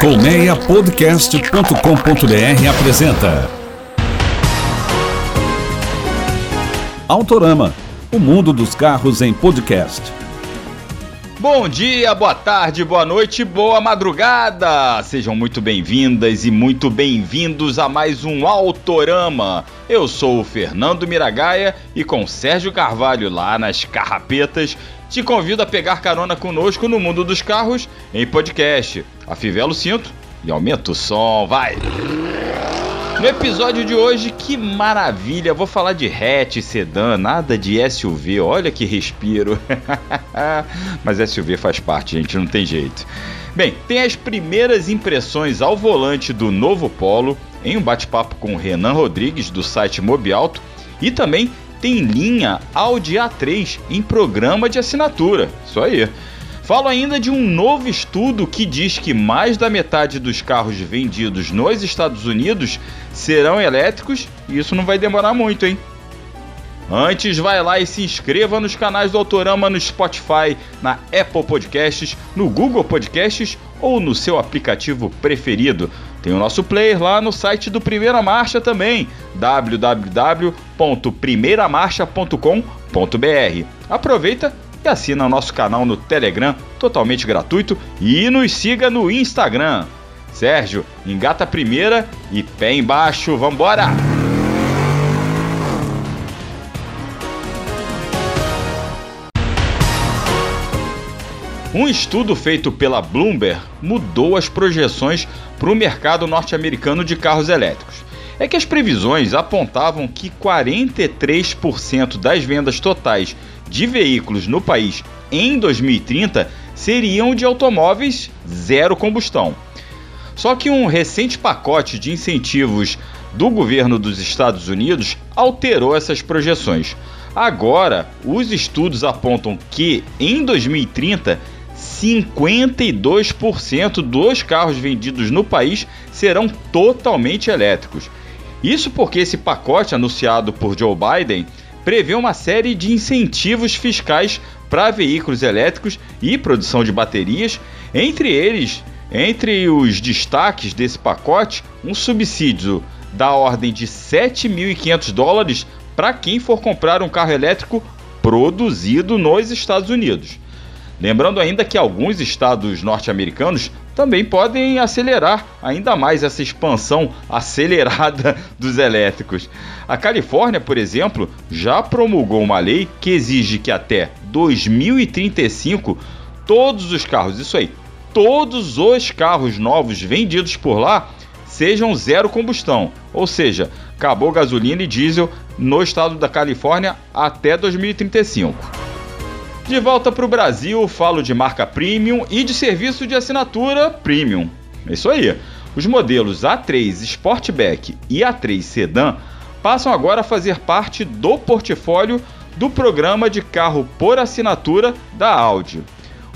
Colmeiapodcast.com.br apresenta Autorama, o mundo dos carros em podcast. Bom dia, boa tarde, boa noite, boa madrugada! Sejam muito bem-vindas e muito bem-vindos a mais um Autorama. Eu sou o Fernando Miragaia e com Sérgio Carvalho lá nas carrapetas, te convido a pegar carona conosco no mundo dos carros em podcast. Afivela o cinto e aumenta o som, vai! No episódio de hoje, que maravilha! Vou falar de hatch, sedã, nada de SUV. Olha que respiro. Mas SUV faz parte, gente, não tem jeito. Bem, tem as primeiras impressões ao volante do novo Polo em um bate-papo com Renan Rodrigues do site Mobialto e também tem linha Audi A3 em programa de assinatura. Isso aí. Falo ainda de um novo estudo que diz que mais da metade dos carros vendidos nos Estados Unidos serão elétricos e isso não vai demorar muito, hein? Antes, vai lá e se inscreva nos canais do Autorama no Spotify, na Apple Podcasts, no Google Podcasts ou no seu aplicativo preferido. Tem o nosso player lá no site do Primeira Marcha também, www.primeiramarcha.com.br. Aproveita e assina o nosso canal no Telegram, totalmente gratuito, e nos siga no Instagram. Sérgio, engata a primeira e pé embaixo, vambora! Um estudo feito pela Bloomberg mudou as projeções para o mercado norte-americano de carros elétricos. É que as previsões apontavam que 43% das vendas totais de veículos no país em 2030 seriam de automóveis zero combustão. Só que um recente pacote de incentivos do governo dos Estados Unidos alterou essas projeções. Agora, os estudos apontam que em 2030 52% dos carros vendidos no país serão totalmente elétricos. Isso porque esse pacote anunciado por Joe Biden prevê uma série de incentivos fiscais para veículos elétricos e produção de baterias, entre eles, entre os destaques desse pacote, um subsídio da ordem de 7.500 dólares para quem for comprar um carro elétrico produzido nos Estados Unidos. Lembrando ainda que alguns estados norte-americanos também podem acelerar ainda mais essa expansão acelerada dos elétricos. A Califórnia, por exemplo, já promulgou uma lei que exige que até 2035 todos os carros, isso aí, todos os carros novos vendidos por lá sejam zero combustão, ou seja, acabou gasolina e diesel no estado da Califórnia até 2035. De volta para o Brasil, falo de marca premium e de serviço de assinatura premium. É isso aí. Os modelos A3 Sportback e A3 Sedan passam agora a fazer parte do portfólio do programa de carro por assinatura da Audi.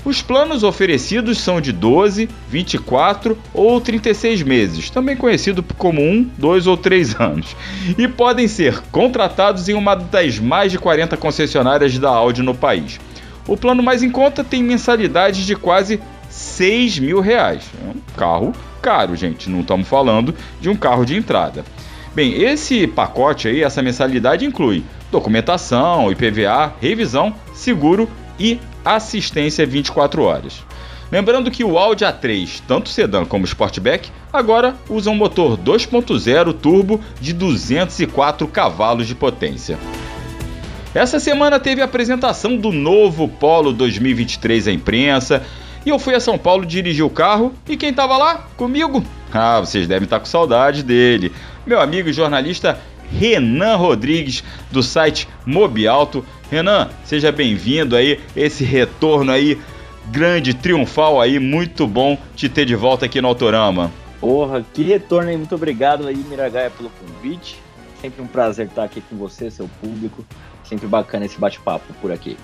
Os planos oferecidos são de 12, 24 ou 36 meses, também conhecido como 1, 2 ou 3 anos, e podem ser contratados em uma das mais de 40 concessionárias da Audi no país. O plano mais em conta tem mensalidade de quase 6 mil reais. É um carro caro, gente. Não estamos falando de um carro de entrada. Bem, esse pacote aí, essa mensalidade inclui documentação, IPVA, revisão, seguro e assistência 24 horas. Lembrando que o Audi A3, tanto sedã como Sportback, agora usa um motor 2.0 turbo de 204 cavalos de potência. Essa semana teve a apresentação do novo Polo 2023 à imprensa. E eu fui a São Paulo dirigir o carro e quem estava lá? Comigo? Ah, vocês devem estar com saudade dele. Meu amigo e jornalista Renan Rodrigues, do site Mobialto. Renan, seja bem-vindo aí, esse retorno aí, grande, triunfal aí, muito bom te ter de volta aqui no Autorama. Porra, que retorno aí, muito obrigado aí, Miragaia, pelo convite. Sempre um prazer estar aqui com você, seu público. Sempre bacana esse bate-papo por aqui.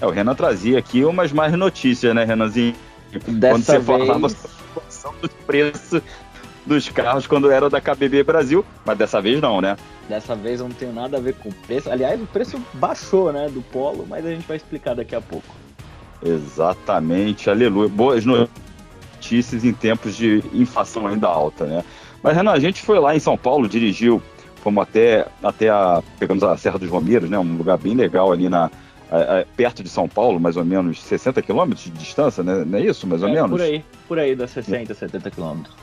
É, o Renan trazia aqui umas mais notícias, né, Renanzinho? Dessa quando você vez... falava sobre dos preços dos carros quando era da KBB Brasil, mas dessa vez não, né? Dessa vez não tem nada a ver com o preço. Aliás, o preço baixou, né, do Polo, mas a gente vai explicar daqui a pouco. Exatamente, aleluia. Boas notícias notícias em tempos de inflação ainda alta, né? Mas, Renan, a gente foi lá em São Paulo, dirigiu, fomos até, até a. Pegamos a Serra dos Romeiros, né? Um lugar bem legal ali na. A, a, perto de São Paulo, mais ou menos 60 quilômetros de distância, né? Não é isso, mais ou é, menos? Por aí, por aí, das 60, é. 70 quilômetros.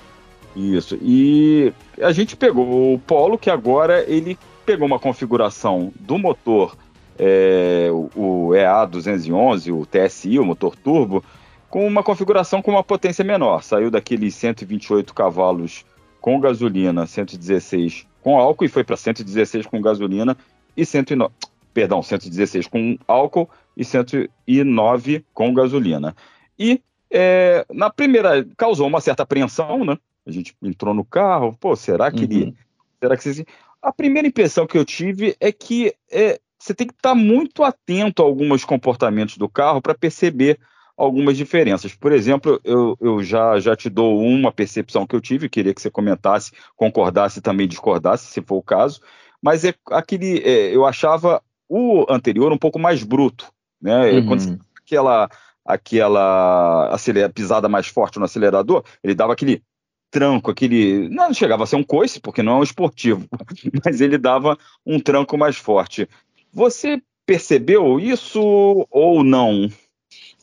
Isso. E a gente pegou o Polo, que agora ele pegou uma configuração do motor, é, o EA211, o TSI, o motor turbo, com uma configuração com uma potência menor. Saiu daqueles 128 cavalos com gasolina, 116 com álcool e foi para 116 com gasolina e 109, perdão, 116 com álcool e 109 com gasolina. E é, na primeira causou uma certa apreensão, né? A gente entrou no carro, pô, será que uhum. ele, será que A primeira impressão que eu tive é que é, você tem que estar muito atento a alguns comportamentos do carro para perceber algumas diferenças. Por exemplo, eu, eu já, já te dou uma percepção que eu tive, queria que você comentasse, concordasse e também discordasse, se for o caso, mas é aquele, é, eu achava o anterior um pouco mais bruto, né? Uhum. Quando aquela aquela acelera, pisada mais forte no acelerador, ele dava aquele tranco, aquele. Não chegava a ser um coice, porque não é um esportivo, mas ele dava um tranco mais forte. Você percebeu isso ou não?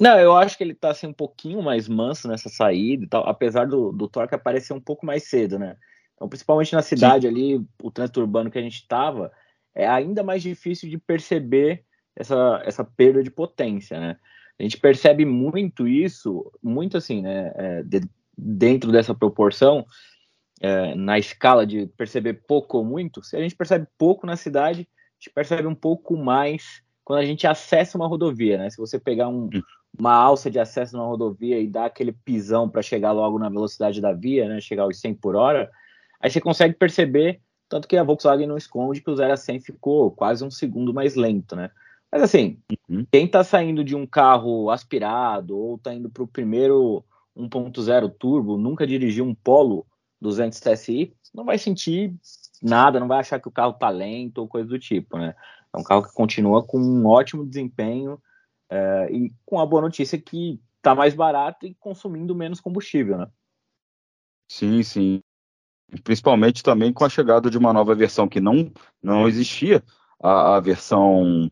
Não, eu acho que ele tá assim, um pouquinho mais manso nessa saída e tal, apesar do, do torque aparecer um pouco mais cedo, né? Então, principalmente na cidade Sim. ali, o trânsito urbano que a gente tava, é ainda mais difícil de perceber essa, essa perda de potência, né? A gente percebe muito isso, muito assim, né? É, de, dentro dessa proporção, é, na escala de perceber pouco ou muito, se a gente percebe pouco na cidade, a gente percebe um pouco mais quando a gente acessa uma rodovia, né? Se você pegar um, uma alça de acesso na rodovia e dar aquele pisão para chegar logo na velocidade da via, né, chegar aos 100 por hora, aí você consegue perceber, tanto que a Volkswagen não esconde que o 0 a 100 ficou quase um segundo mais lento, né? Mas assim, uhum. quem está saindo de um carro aspirado ou está indo para o primeiro 1.0 turbo, nunca dirigiu um Polo 200 TSI, não vai sentir nada, não vai achar que o carro tá lento ou coisa do tipo, né? É um carro que continua com um ótimo desempenho, é, e com a boa notícia que está mais barato e consumindo menos combustível, né? Sim, sim. Principalmente também com a chegada de uma nova versão que não, não existia, a, a versão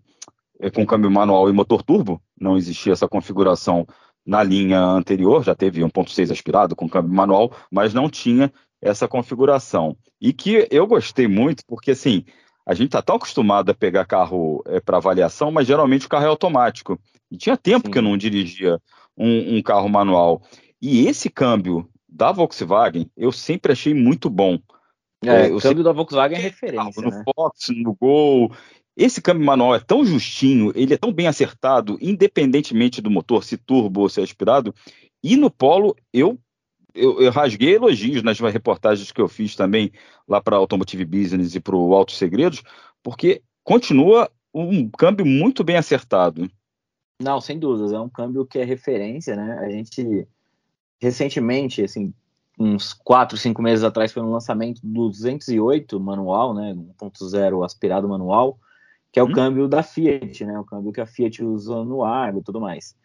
é, com câmbio manual e motor turbo, não existia essa configuração na linha anterior, já teve 1.6 aspirado com câmbio manual, mas não tinha essa configuração. E que eu gostei muito, porque assim, a gente está tão acostumado a pegar carro é, para avaliação, mas geralmente o carro é automático. E tinha tempo Sim. que eu não dirigia um, um, carro manual. E esse câmbio da Volkswagen eu sempre achei muito bom. É, é o câmbio da Volkswagen é referência. No né? Fox, no Gol. Esse câmbio manual é tão justinho, ele é tão bem acertado, independentemente do motor, se turbo ou se aspirado. E no Polo, eu eu, eu, rasguei elogios nas reportagens que eu fiz também lá para Automotive Business e para o Altos Segredos, porque continua um câmbio muito bem acertado. Não, sem dúvidas, é um câmbio que é referência, né? A gente recentemente, assim, uns 4, 5 meses atrás foi no lançamento do 208 manual, né, 1.0 aspirado manual, que é o hum. câmbio da Fiat, né, o câmbio que a Fiat usa no Argo e tudo mais.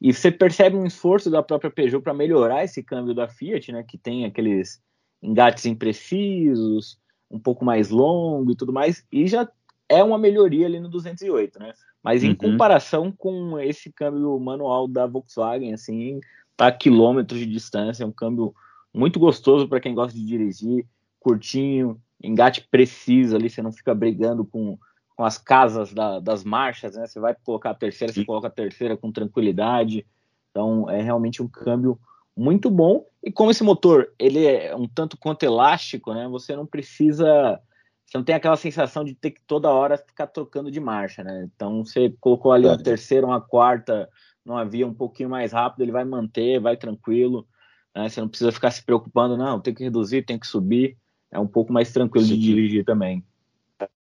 E você percebe um esforço da própria Peugeot para melhorar esse câmbio da Fiat, né, que tem aqueles engates imprecisos, um pouco mais longo e tudo mais, e já é uma melhoria ali no 208, né? Mas em uhum. comparação com esse câmbio manual da Volkswagen, assim, tá a quilômetros de distância, é um câmbio muito gostoso para quem gosta de dirigir, curtinho, engate preciso ali, você não fica brigando com com as casas da, das marchas, né? Você vai colocar a terceira, você coloca a terceira com tranquilidade. Então é realmente um câmbio muito bom. E como esse motor ele é um tanto quanto elástico, né? Você não precisa, você não tem aquela sensação de ter que toda hora ficar trocando de marcha, né? Então você colocou ali uma terceira, uma quarta, numa via um pouquinho mais rápido, ele vai manter, vai tranquilo. Né? Você não precisa ficar se preocupando, não, tem que reduzir, tem que subir. É um pouco mais tranquilo Sim. de dirigir também.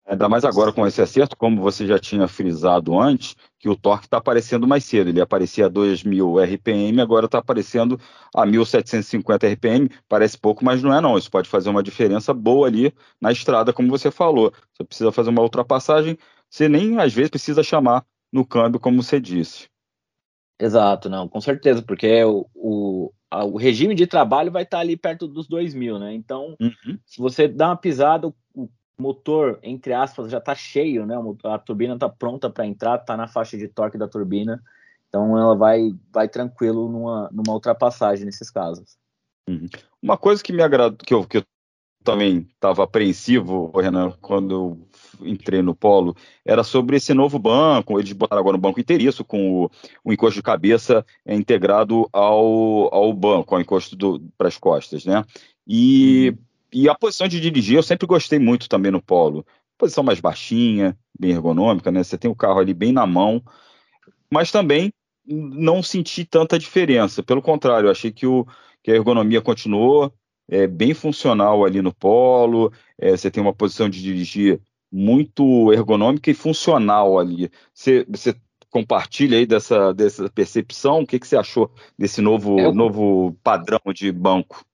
Ainda mais agora com esse acerto, como você já tinha frisado antes, que o torque está aparecendo mais cedo. Ele aparecia a 2.000 RPM, agora está aparecendo a 1.750 RPM. Parece pouco, mas não é não. Isso pode fazer uma diferença boa ali na estrada, como você falou. Você precisa fazer uma ultrapassagem, você nem às vezes precisa chamar no câmbio, como você disse. Exato, não, com certeza, porque o, o o regime de trabalho vai estar ali perto dos 2 mil, né? Então, uhum. se você dá uma pisada, o motor, entre aspas, já está cheio, né? A turbina está pronta para entrar, está na faixa de torque da turbina, então ela vai, vai tranquilo numa, numa ultrapassagem nesses casos. Uhum. Uma coisa que me agrada, que eu, que eu também estava apreensivo, Renan, quando eu entrei no Polo, era sobre esse novo banco. Eles botaram agora um banco inteiriço com o, o encosto de cabeça integrado ao, ao banco, ao encosto para as costas, né? E, uhum. E a posição de dirigir eu sempre gostei muito também no Polo. Posição mais baixinha, bem ergonômica, né? Você tem o carro ali bem na mão, mas também não senti tanta diferença. Pelo contrário, achei que, o, que a ergonomia continuou é, bem funcional ali no polo, é, você tem uma posição de dirigir muito ergonômica e funcional ali. Você, você compartilha aí dessa, dessa percepção? O que, que você achou desse novo, eu... novo padrão de banco?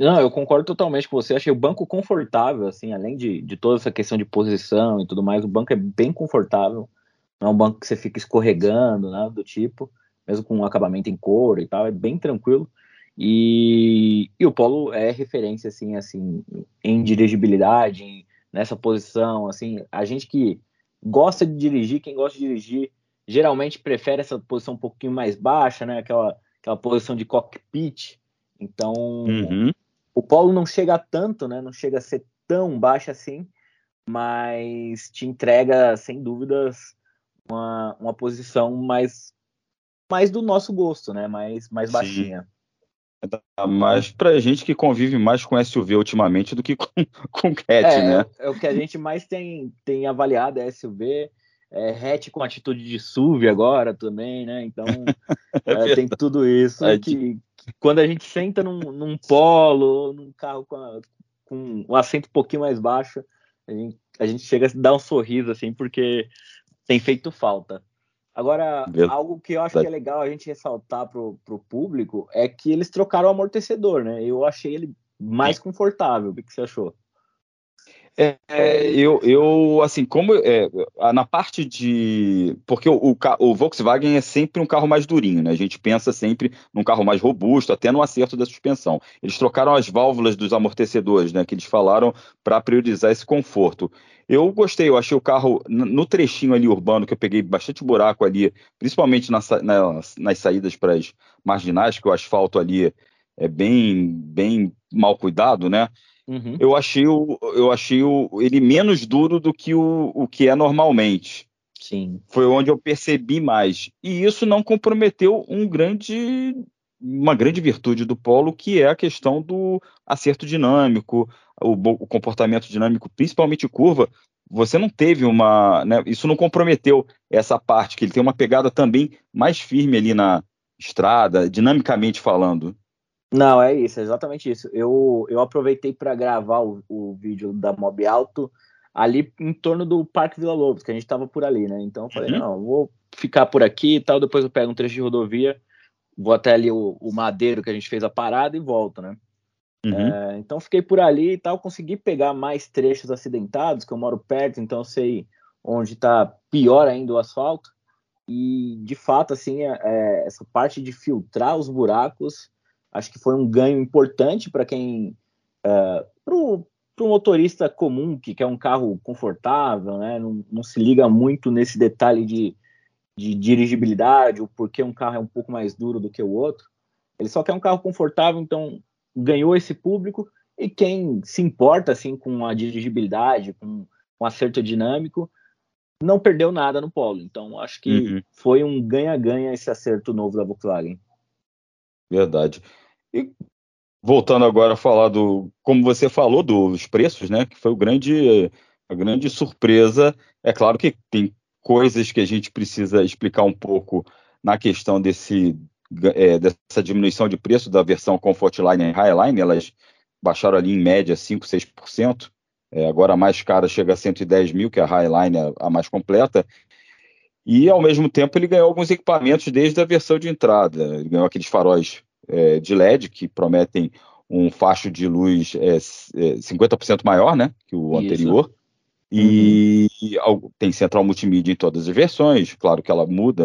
Não, eu concordo totalmente com você. Achei o banco confortável, assim, além de, de toda essa questão de posição e tudo mais, o banco é bem confortável. Não é um banco que você fica escorregando, né, do tipo, mesmo com um acabamento em couro e tal, é bem tranquilo. E, e o Polo é referência, assim, assim, em dirigibilidade, em, nessa posição, assim, a gente que gosta de dirigir, quem gosta de dirigir, geralmente prefere essa posição um pouquinho mais baixa, né, aquela, aquela posição de cockpit, então uhum. O Polo não chega tanto, né, não chega a ser tão baixo assim, mas te entrega, sem dúvidas, uma, uma posição mais, mais do nosso gosto, né, mais, mais baixinha. Mas pra gente que convive mais com SUV ultimamente do que com, com hatch, é, né? É, é, o que a gente mais tem, tem avaliado é SUV, é, hatch com atitude de SUV agora também, né? Então é, tem tudo isso que, que, quando a gente senta num, num polo, num carro com, a, com um assento um pouquinho mais baixo, a gente, a gente chega a dar um sorriso assim, porque tem feito falta. Agora, algo que eu acho que é legal a gente ressaltar pro, pro público é que eles trocaram o amortecedor, né? Eu achei ele mais confortável. O que você achou? É, eu, eu, assim, como é, na parte de. Porque o, o, o, Volkswagen é sempre um carro mais durinho, né? A gente pensa sempre num carro mais robusto, até no acerto da suspensão. Eles trocaram as válvulas dos amortecedores, né? Que eles falaram para priorizar esse conforto. Eu gostei, eu achei o carro no trechinho ali urbano, que eu peguei bastante buraco ali, principalmente nas, nas, nas saídas para as marginais, que o asfalto ali é bem, bem mal cuidado, né? Uhum. Eu achei, o, eu achei o, ele menos duro do que o, o que é normalmente. Sim. Foi onde eu percebi mais. E isso não comprometeu um grande, uma grande virtude do Polo, que é a questão do acerto dinâmico, o, o comportamento dinâmico, principalmente curva. Você não teve uma. Né, isso não comprometeu essa parte, que ele tem uma pegada também mais firme ali na estrada, dinamicamente falando. Não, é isso, é exatamente isso. Eu, eu aproveitei para gravar o, o vídeo da Mob Alto ali em torno do Parque Vila Lobos, que a gente estava por ali, né? Então eu falei, uhum. não, vou ficar por aqui e tal, depois eu pego um trecho de rodovia, vou até ali o, o Madeiro que a gente fez a parada e volto, né? Uhum. É, então fiquei por ali e tal, consegui pegar mais trechos acidentados, que eu moro perto, então sei onde está pior ainda o asfalto. E de fato, assim, é, é, essa parte de filtrar os buracos Acho que foi um ganho importante para quem. Uh, para o motorista comum que quer um carro confortável, né? Não, não se liga muito nesse detalhe de, de dirigibilidade, o porquê um carro é um pouco mais duro do que o outro. Ele só quer um carro confortável, então ganhou esse público. E quem se importa assim com a dirigibilidade, com, com acerto dinâmico, não perdeu nada no Polo. Então acho que uhum. foi um ganha-ganha esse acerto novo da Volkswagen. Verdade. E voltando agora a falar do, como você falou, dos preços, né? Que foi o grande, a grande surpresa. É claro que tem coisas que a gente precisa explicar um pouco na questão desse, é, dessa diminuição de preço da versão Comfortline e Highline. Elas baixaram ali em média 5, 6%. É, agora a mais cara chega a 110 mil, que é a Highline, a, a mais completa. E, ao mesmo tempo, ele ganhou alguns equipamentos desde a versão de entrada. Ele ganhou aqueles faróis é, de LED que prometem um facho de luz é, 50% é, maior né, que o Isso. anterior. E uhum. tem central multimídia em todas as versões. Claro que ela muda.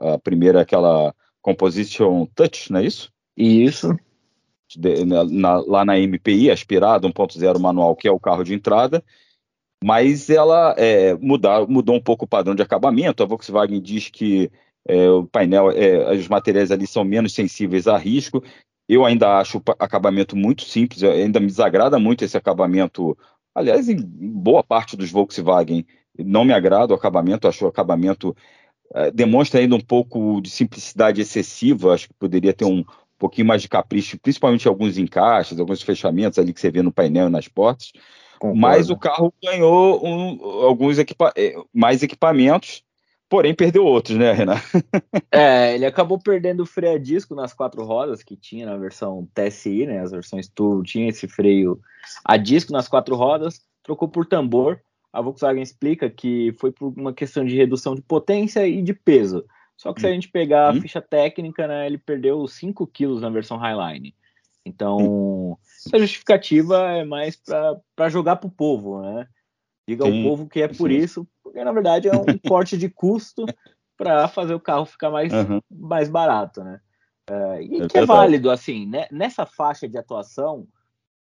A, a primeira é aquela Composition Touch, não é isso? Isso. De, na, lá na MPI, aspirada 1.0 manual, que é o carro de entrada, mas ela é, mudar, mudou um pouco o padrão de acabamento. A Volkswagen diz que é, o painel, é, os materiais ali são menos sensíveis a risco. Eu ainda acho o acabamento muito simples, ainda me desagrada muito esse acabamento. Aliás, em boa parte dos Volkswagen não me agrada o acabamento, acho o acabamento é, demonstra ainda um pouco de simplicidade excessiva, acho que poderia ter um pouquinho mais de capricho, principalmente alguns encaixes, alguns fechamentos ali que você vê no painel e nas portas. Concordo. Mas o carro ganhou um, alguns equipa é, mais equipamentos porém perdeu outros, né, Renan? é, ele acabou perdendo o freio a disco nas quatro rodas que tinha na versão TSI, né? As versões Turbo tinha esse freio a disco nas quatro rodas, trocou por tambor. A Volkswagen explica que foi por uma questão de redução de potência e de peso. Só que se a gente pegar a hum. ficha técnica, né, ele perdeu 5 quilos na versão Highline. Então, essa justificativa é mais para jogar para o povo, né? Diga Sim, ao povo que é por sim. isso, porque na verdade é um corte de custo para fazer o carro ficar mais, uhum. mais barato, né? Uh, e é que é válido, assim, né? nessa faixa de atuação,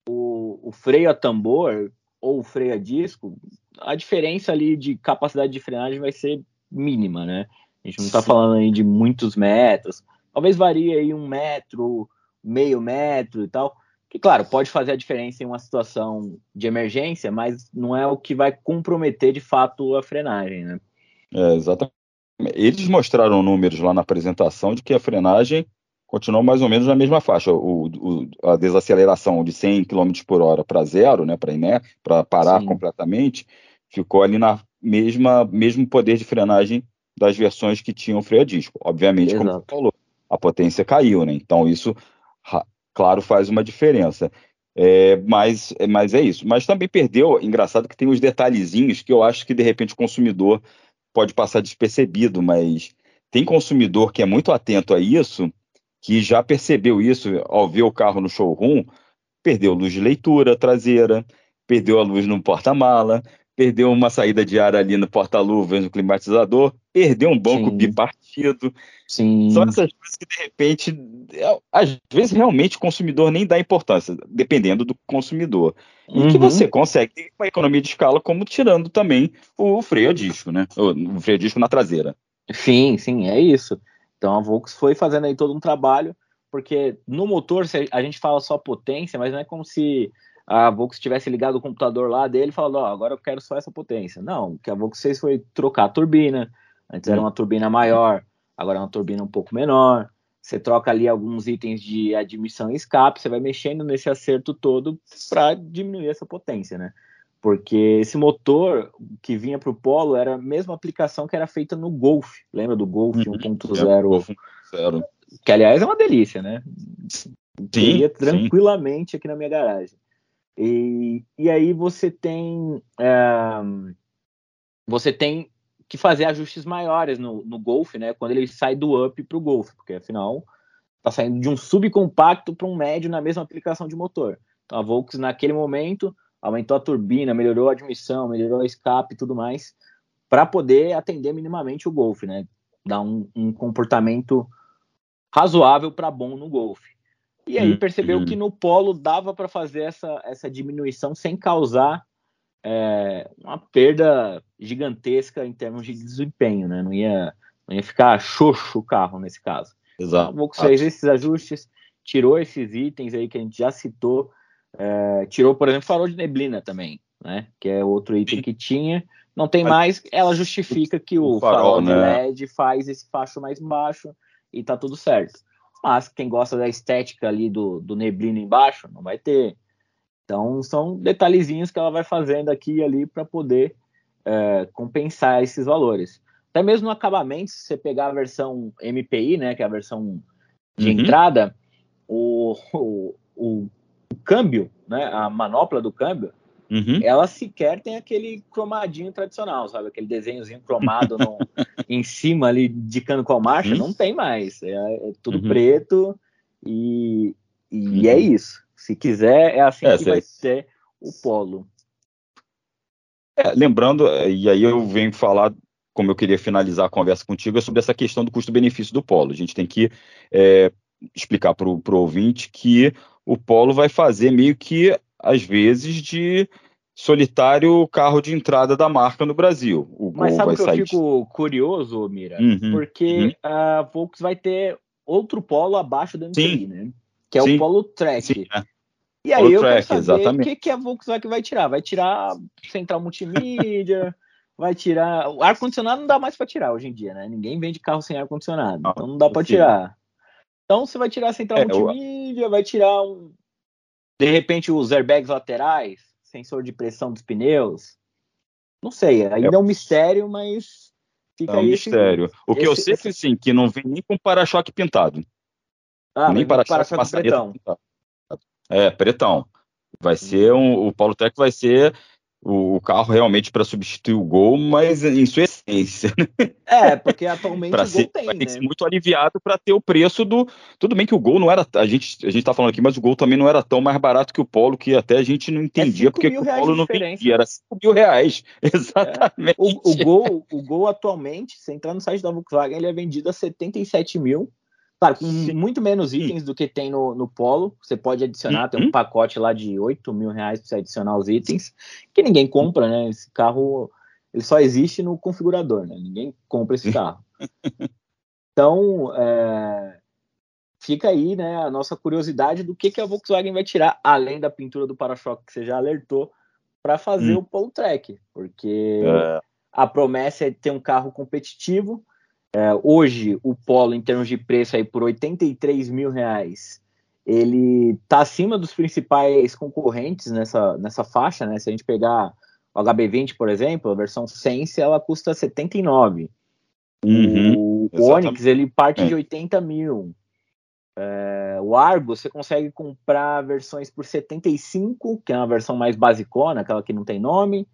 o, o freio a tambor ou o freio a disco, a diferença ali de capacidade de frenagem vai ser mínima, né? A gente não está falando aí de muitos metros, talvez varie aí um metro, meio metro e tal, que, claro, pode fazer a diferença em uma situação de emergência, mas não é o que vai comprometer de fato a frenagem, né? É, exatamente. Eles mostraram números lá na apresentação de que a frenagem continuou mais ou menos na mesma faixa. O, o a desaceleração de 100 km por hora para zero, né, para né, para parar Sim. completamente, ficou ali na mesma mesmo poder de frenagem das versões que tinham freio a disco. Obviamente, Exato. como você falou, a potência caiu, né? Então isso claro, faz uma diferença. É, mas, mas é isso. Mas também perdeu, engraçado que tem uns detalhezinhos que eu acho que de repente o consumidor pode passar despercebido, mas tem consumidor que é muito atento a isso, que já percebeu isso ao ver o carro no showroom, perdeu luz de leitura traseira, perdeu a luz no porta-mala, perdeu uma saída de ar ali no porta-luvas, no climatizador, perdeu um banco Sim. bipartido. Sim. São essas coisas que, de repente, é, às vezes realmente o consumidor nem dá importância, dependendo do consumidor. E uhum. que você consegue ter uma economia de escala, como tirando também o freio a disco, né? O freio a disco na traseira. Sim, sim, é isso. Então a Volks foi fazendo aí todo um trabalho, porque no motor a gente fala só potência, mas não é como se a Volks tivesse ligado o computador lá dele e falado, ó, oh, agora eu quero só essa potência. Não, o que a Volks fez foi trocar a turbina. Antes era uma turbina maior, agora é uma turbina um pouco menor. Você troca ali alguns itens de admissão e escape, você vai mexendo nesse acerto todo para diminuir essa potência, né? Porque esse motor que vinha para o Polo era a mesma aplicação que era feita no Golf. Lembra do Golf uhum, 1.0? Que, aliás, é uma delícia, né? Sim, Teria tranquilamente sim. aqui na minha garagem. E, e aí você tem é, você tem que fazer ajustes maiores no, no Golf, né? Quando ele sai do up para o Golf, porque afinal está saindo de um subcompacto para um médio na mesma aplicação de motor. Então a Volks naquele momento aumentou a turbina, melhorou a admissão, melhorou o escape e tudo mais para poder atender minimamente o Golf, né? Dar um, um comportamento razoável para bom no Golf. E aí percebeu que uhum. no polo dava para fazer essa, essa diminuição sem causar é, uma perda gigantesca em termos de desempenho, né? Não ia, não ia ficar xoxo o carro nesse caso. Exato. Então, fez esses ajustes, tirou esses itens aí que a gente já citou, é, tirou, por exemplo, farol de neblina também, né? Que é outro item que tinha. Não tem Mas, mais, ela justifica que o, o farol, farol, de né? LED faz esse facho mais baixo e tá tudo certo. Mas quem gosta da estética ali do, do neblina embaixo, não vai ter. Então, são detalhezinhos que ela vai fazendo aqui e ali para poder é, compensar esses valores. Até mesmo no acabamento, se você pegar a versão MPI, né, que é a versão de uhum. entrada, o, o, o, o, câmbio, né, a manopla do câmbio, Uhum. Ela sequer tem aquele cromadinho tradicional, sabe? Aquele desenhozinho cromado no, em cima ali, indicando qual marcha. Uhum. Não tem mais. É, é tudo uhum. preto e, e é uhum. isso. Se quiser, é assim é, que vai ser o polo. É, lembrando, e aí eu venho falar, como eu queria finalizar a conversa contigo, é sobre essa questão do custo-benefício do polo. A gente tem que é, explicar para o ouvinte que o Polo vai fazer meio que, às vezes, de solitário carro de entrada da marca no Brasil. O Mas sabe que eu fico curioso, Mira? Uhum, porque uhum. a Volks vai ter outro polo abaixo do MTI, né? Que é Sim. o Polo Track. Sim, é. E aí Polo eu track, quero saber o que, que a Volkswagen vai tirar. Vai tirar central multimídia, vai tirar... O ar-condicionado não dá mais para tirar hoje em dia, né? Ninguém vende carro sem ar-condicionado, então não dá para tirar. Então você vai tirar central é, multimídia, eu... vai tirar um... De repente os airbags laterais, sensor de pressão dos pneus. Não sei, ainda é, é um mistério, mas fica é um mistério. O que esse, eu sei esse... sim, que não vem nem com para-choque pintado. Ah, nem para-choque para pretão. Pintado. É, pretão. Vai hum. ser um, o Paulo Tech vai ser o, carro realmente para substituir o Gol, mas em sua essência. Né? É, porque atualmente o Gol ser, tem, que ser muito aliviado para ter o preço do. Tudo bem que o Gol não era. A gente a gente está falando aqui, mas o Gol também não era tão mais barato que o Polo, que até a gente não entendia é porque o Polo não vendia. Era 5 mil reais. Exatamente. É. O, o, Gol, o Gol atualmente, se entrar no site da Volkswagen, ele é vendido a 77 mil Claro, com Sim. muito menos itens Sim. do que tem no, no Polo. Você pode adicionar, uhum. tem um pacote lá de 8 mil reais para você adicionar os itens, que ninguém compra, né? Esse carro ele só existe no configurador, né? Ninguém compra esse carro. Então, é, fica aí né, a nossa curiosidade do que, que a Volkswagen vai tirar, além da pintura do para-choque que você já alertou, para fazer hum. o Polo Track, porque é. a promessa é ter um carro competitivo, é, hoje, o Polo, em termos de preço, aí por 83 mil reais, ele está acima dos principais concorrentes nessa, nessa faixa, né? Se a gente pegar o HB20, por exemplo, a versão Sense, ela custa 79. Uhum, o, Onix, ele parte é. de 80 mil. É, o Argo, você consegue comprar versões por 75, que é uma versão mais basicona, aquela que não tem nome,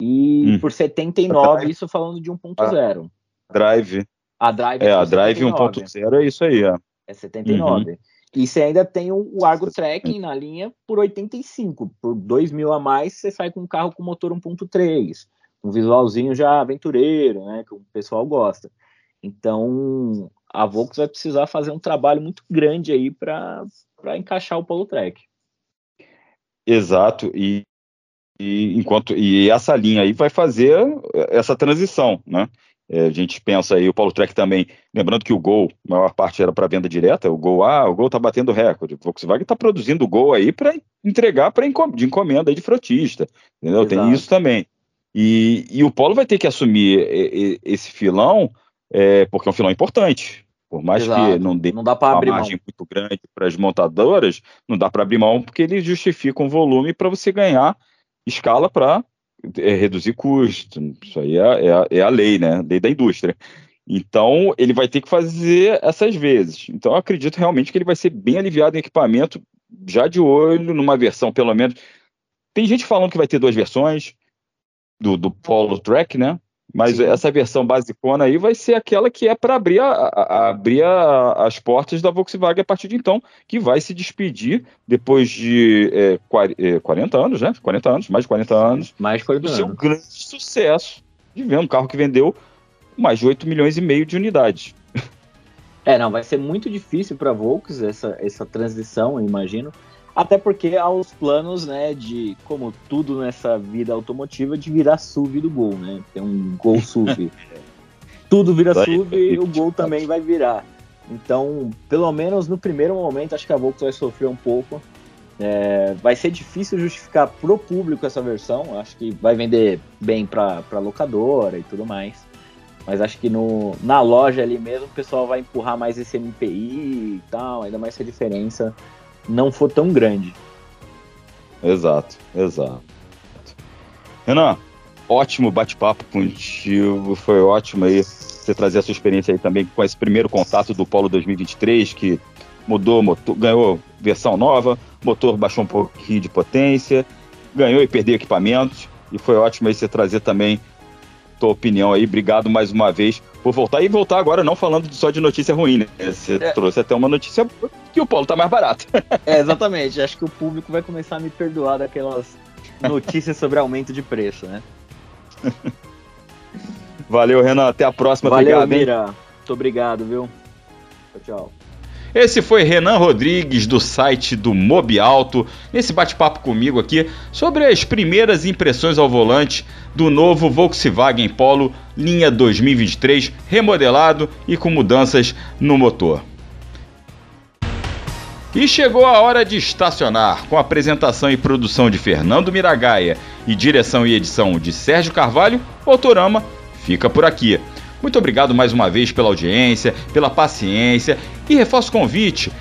e hum. por 79, isso falando de 1.0. Drive. A Drive é, a Drive 1.0 é isso aí, é. É 79. Uhum. E você ainda tem o, Argo Tracking na linha por 85. Por 2 mil a mais, você sai com um carro com motor 1.3. Um visualzinho já aventureiro, né? Que o pessoal gosta. Então, a Volkswagen vai precisar fazer um trabalho muito grande aí para encaixar o Polo Track. Exato. E, e enquanto e essa linha aí vai fazer essa transição, né? É, a gente pensa aí, o Paulo Trek também, lembrando que o Gol, a maior parte era para venda direta, o Gol, ah, o Gol está batendo recorde, o Volkswagen está produzindo o Gol aí para entregar pra encom de encomenda aí de frotista, entendeu? Exato. Tem isso também. E, e o Polo vai ter que assumir esse filão, é, porque é um filão importante. Por mais Exato. que não dê não dá uma abrir margem mão. muito grande para as montadoras, não dá para abrir mão porque ele justifica um volume para você ganhar escala para é reduzir custo. Isso aí é, é, é, a lei, né? Lei da indústria. Então, ele vai ter que fazer essas vezes. Então, eu acredito realmente que ele vai ser bem aliviado em equipamento, já de olho, numa versão, pelo menos. Tem gente falando que vai ter duas versões do, do Polo Track, né? Mas Sim. essa versão basicona aí vai ser aquela que é para abrir, a, a, abrir a, as portas da Volkswagen a partir de então, que vai se despedir depois de é, 40 é, anos, né? 40 anos, mais de 40 anos. Mais de 40 do anos. seu grande sucesso de ver um carro que vendeu mais de 8 milhões e meio de unidades. É, não, vai ser muito difícil para Volks essa, essa transição, eu imagino. Até porque há os planos, né, de, como tudo nessa vida automotiva, de virar SUV do Gol, né? Tem um Gol SUV. tudo vira SUV e o Gol também vai virar. Então, pelo menos no primeiro momento, acho que a Volkswagen vai sofrer um pouco. É, vai ser difícil justificar pro público essa versão. Acho que vai vender bem para locadora e tudo mais. Mas acho que no, na loja ali mesmo o pessoal vai empurrar mais esse MPI e tal, ainda mais essa diferença não for tão grande. Exato, exato. Renan, ótimo bate-papo contigo, foi ótimo aí você trazer a sua experiência aí também com esse primeiro contato do Polo 2023, que mudou, motor, ganhou versão nova, motor baixou um pouquinho de potência, ganhou e perdeu equipamentos, e foi ótimo aí você trazer também tua opinião aí. Obrigado mais uma vez por voltar. E voltar agora não falando só de notícia ruim, né? Você é. trouxe até uma notícia que o polo tá mais barato. É, exatamente. Acho que o público vai começar a me perdoar daquelas notícias sobre aumento de preço, né? Valeu, Renan. Até a próxima. Valeu, obrigado, Mira. Hein? Muito obrigado, viu? Tchau, tchau. Esse foi Renan Rodrigues do site do Mob Alto, nesse bate-papo comigo aqui sobre as primeiras impressões ao volante do novo Volkswagen Polo linha 2023, remodelado e com mudanças no motor. E chegou a hora de estacionar, com apresentação e produção de Fernando Miragaia e direção e edição de Sérgio Carvalho, Autorama fica por aqui. Muito obrigado mais uma vez pela audiência, pela paciência e reforço o convite.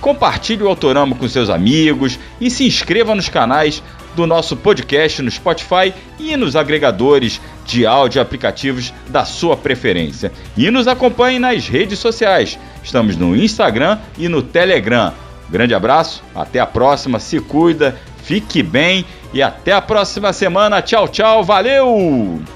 Compartilhe o Autorama com seus amigos e se inscreva nos canais do nosso podcast no Spotify e nos agregadores de áudio aplicativos da sua preferência. E nos acompanhe nas redes sociais. Estamos no Instagram e no Telegram. Grande abraço, até a próxima, se cuida, fique bem e até a próxima semana. Tchau, tchau, valeu!